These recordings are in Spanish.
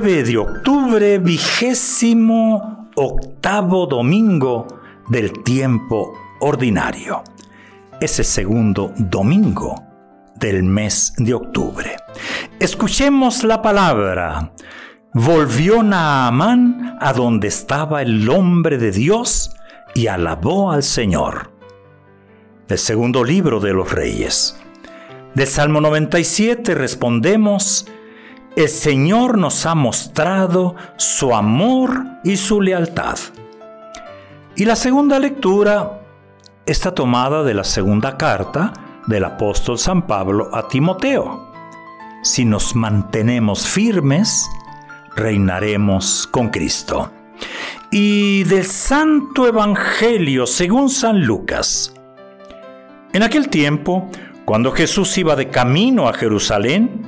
9 de octubre, vigésimo octavo domingo del tiempo ordinario. Ese segundo domingo del mes de octubre. Escuchemos la palabra. Volvió Naamán a donde estaba el hombre de Dios y alabó al Señor. Del segundo libro de los reyes. Del Salmo 97 respondemos, el Señor nos ha mostrado su amor y su lealtad. Y la segunda lectura está tomada de la segunda carta del apóstol San Pablo a Timoteo. Si nos mantenemos firmes, reinaremos con Cristo. Y del Santo Evangelio según San Lucas. En aquel tiempo, cuando Jesús iba de camino a Jerusalén,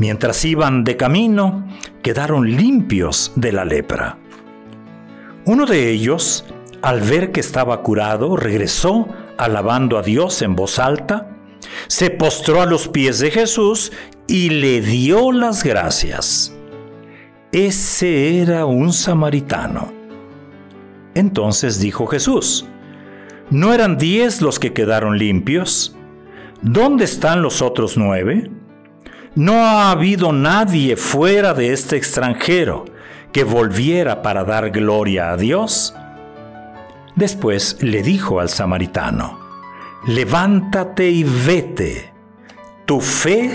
Mientras iban de camino, quedaron limpios de la lepra. Uno de ellos, al ver que estaba curado, regresó alabando a Dios en voz alta, se postró a los pies de Jesús y le dio las gracias. Ese era un samaritano. Entonces dijo Jesús, ¿no eran diez los que quedaron limpios? ¿Dónde están los otros nueve? No ha habido nadie fuera de este extranjero que volviera para dar gloria a Dios. Después le dijo al samaritano, levántate y vete, tu fe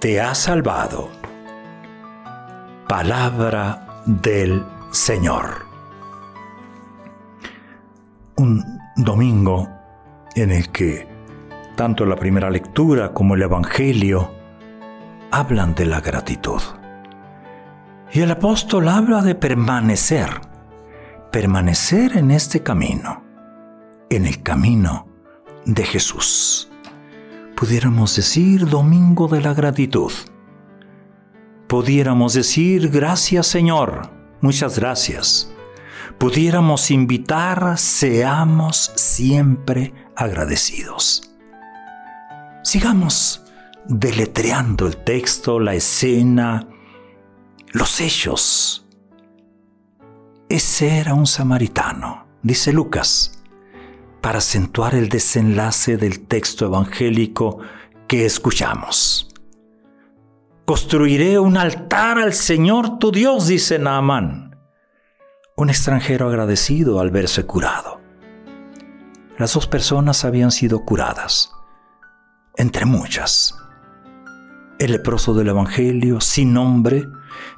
te ha salvado. Palabra del Señor. Un domingo en el que tanto la primera lectura como el Evangelio hablan de la gratitud. Y el apóstol habla de permanecer, permanecer en este camino, en el camino de Jesús. Pudiéramos decir domingo de la gratitud. Pudiéramos decir gracias Señor, muchas gracias. Pudiéramos invitar, seamos siempre agradecidos. Sigamos deletreando el texto, la escena, los hechos. Ese era un samaritano, dice Lucas, para acentuar el desenlace del texto evangélico que escuchamos. Construiré un altar al Señor tu Dios, dice Naamán, un extranjero agradecido al verse curado. Las dos personas habían sido curadas, entre muchas. El leproso del Evangelio, sin nombre,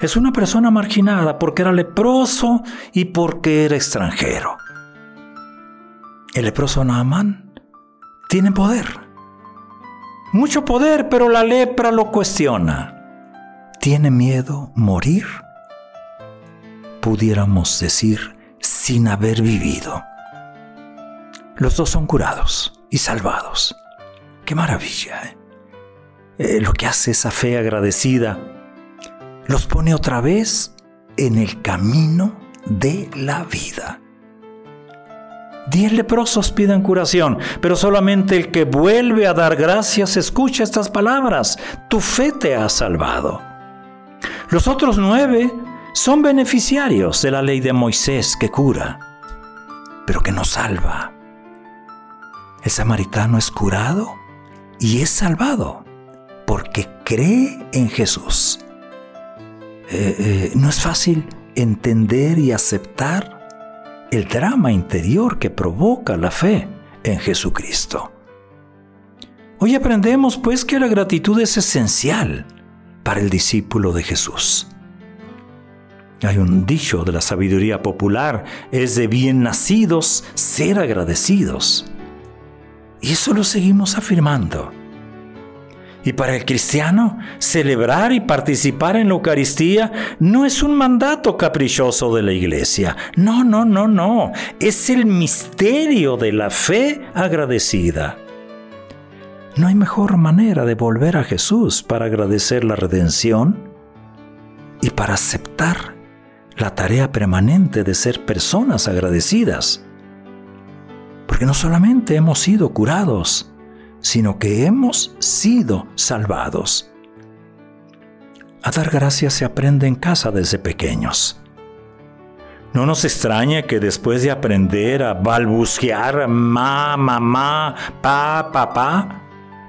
es una persona marginada porque era leproso y porque era extranjero. El leproso Naamán tiene poder. Mucho poder, pero la lepra lo cuestiona. ¿Tiene miedo morir? Pudiéramos decir sin haber vivido. Los dos son curados y salvados. Qué maravilla. ¿eh? Eh, lo que hace esa fe agradecida, los pone otra vez en el camino de la vida. Diez leprosos piden curación, pero solamente el que vuelve a dar gracias escucha estas palabras. Tu fe te ha salvado. Los otros nueve son beneficiarios de la ley de Moisés que cura, pero que no salva. El samaritano es curado y es salvado porque cree en Jesús. Eh, eh, no es fácil entender y aceptar el drama interior que provoca la fe en Jesucristo. Hoy aprendemos pues que la gratitud es esencial para el discípulo de Jesús. Hay un dicho de la sabiduría popular, es de bien nacidos ser agradecidos. Y eso lo seguimos afirmando. Y para el cristiano, celebrar y participar en la Eucaristía no es un mandato caprichoso de la iglesia. No, no, no, no. Es el misterio de la fe agradecida. No hay mejor manera de volver a Jesús para agradecer la redención y para aceptar la tarea permanente de ser personas agradecidas. Porque no solamente hemos sido curados, sino que hemos sido salvados. A dar gracias se aprende en casa desde pequeños. No nos extraña que después de aprender a balbucear ma, mamá, pa, papá,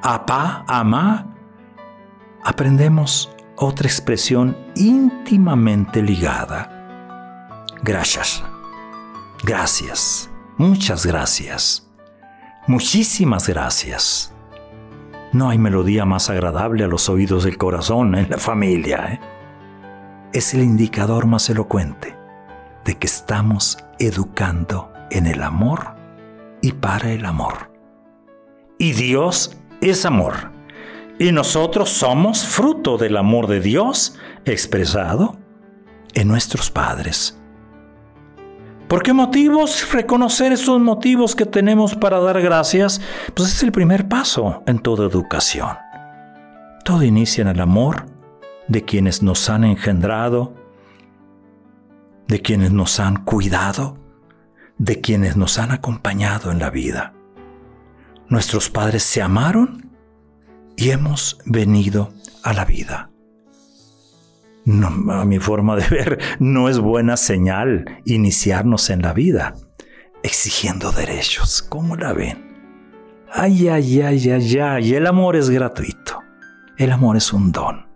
apá, amá, aprendemos otra expresión íntimamente ligada. Gracias. Gracias. Muchas gracias. Muchísimas gracias. No hay melodía más agradable a los oídos del corazón en la familia. ¿eh? Es el indicador más elocuente de que estamos educando en el amor y para el amor. Y Dios es amor. Y nosotros somos fruto del amor de Dios expresado en nuestros padres ¿Por qué motivos? Reconocer esos motivos que tenemos para dar gracias, pues es el primer paso en toda educación. Todo inicia en el amor de quienes nos han engendrado, de quienes nos han cuidado, de quienes nos han acompañado en la vida. Nuestros padres se amaron y hemos venido a la vida a mi forma de ver, no es buena señal iniciarnos en la vida exigiendo derechos. ¿Cómo la ven? Ay, ay, ay, ay, ay. El amor es gratuito. El amor es un don.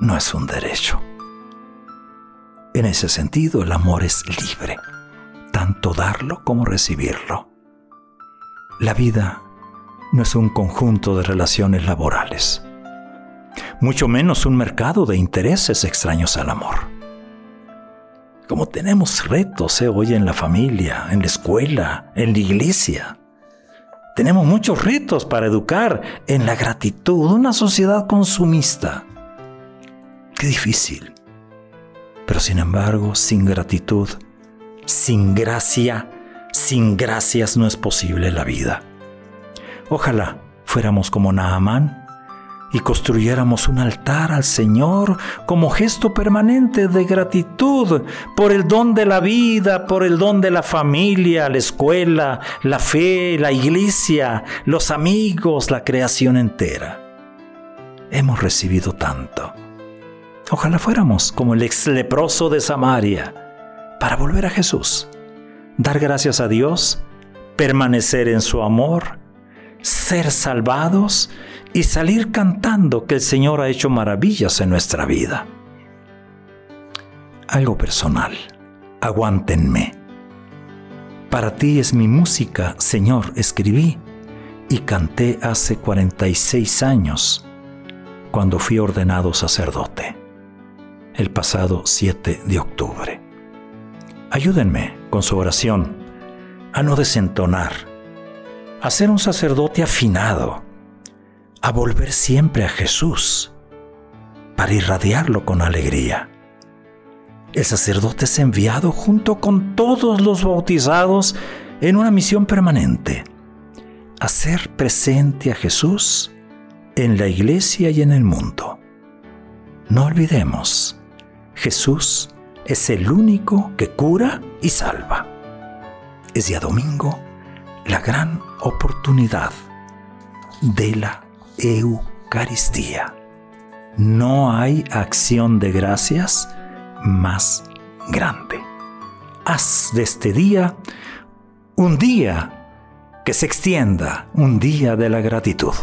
No es un derecho. En ese sentido, el amor es libre, tanto darlo como recibirlo. La vida no es un conjunto de relaciones laborales mucho menos un mercado de intereses extraños al amor. Como tenemos retos eh, hoy en la familia, en la escuela, en la iglesia. Tenemos muchos retos para educar en la gratitud, una sociedad consumista. Qué difícil. Pero sin embargo, sin gratitud, sin gracia, sin gracias no es posible la vida. Ojalá fuéramos como Naamán y construyéramos un altar al Señor como gesto permanente de gratitud por el don de la vida, por el don de la familia, la escuela, la fe, la iglesia, los amigos, la creación entera. Hemos recibido tanto. Ojalá fuéramos como el ex leproso de Samaria para volver a Jesús, dar gracias a Dios, permanecer en su amor, ser salvados y salir cantando que el Señor ha hecho maravillas en nuestra vida. Algo personal, aguántenme. Para ti es mi música, Señor, escribí y canté hace 46 años, cuando fui ordenado sacerdote, el pasado 7 de octubre. Ayúdenme con su oración a no desentonar, a ser un sacerdote afinado, a volver siempre a Jesús para irradiarlo con alegría. El sacerdote es enviado junto con todos los bautizados en una misión permanente, hacer presente a Jesús en la iglesia y en el mundo. No olvidemos, Jesús es el único que cura y salva. Es día domingo la gran oportunidad de la Eucaristía. No hay acción de gracias más grande. Haz de este día un día que se extienda, un día de la gratitud.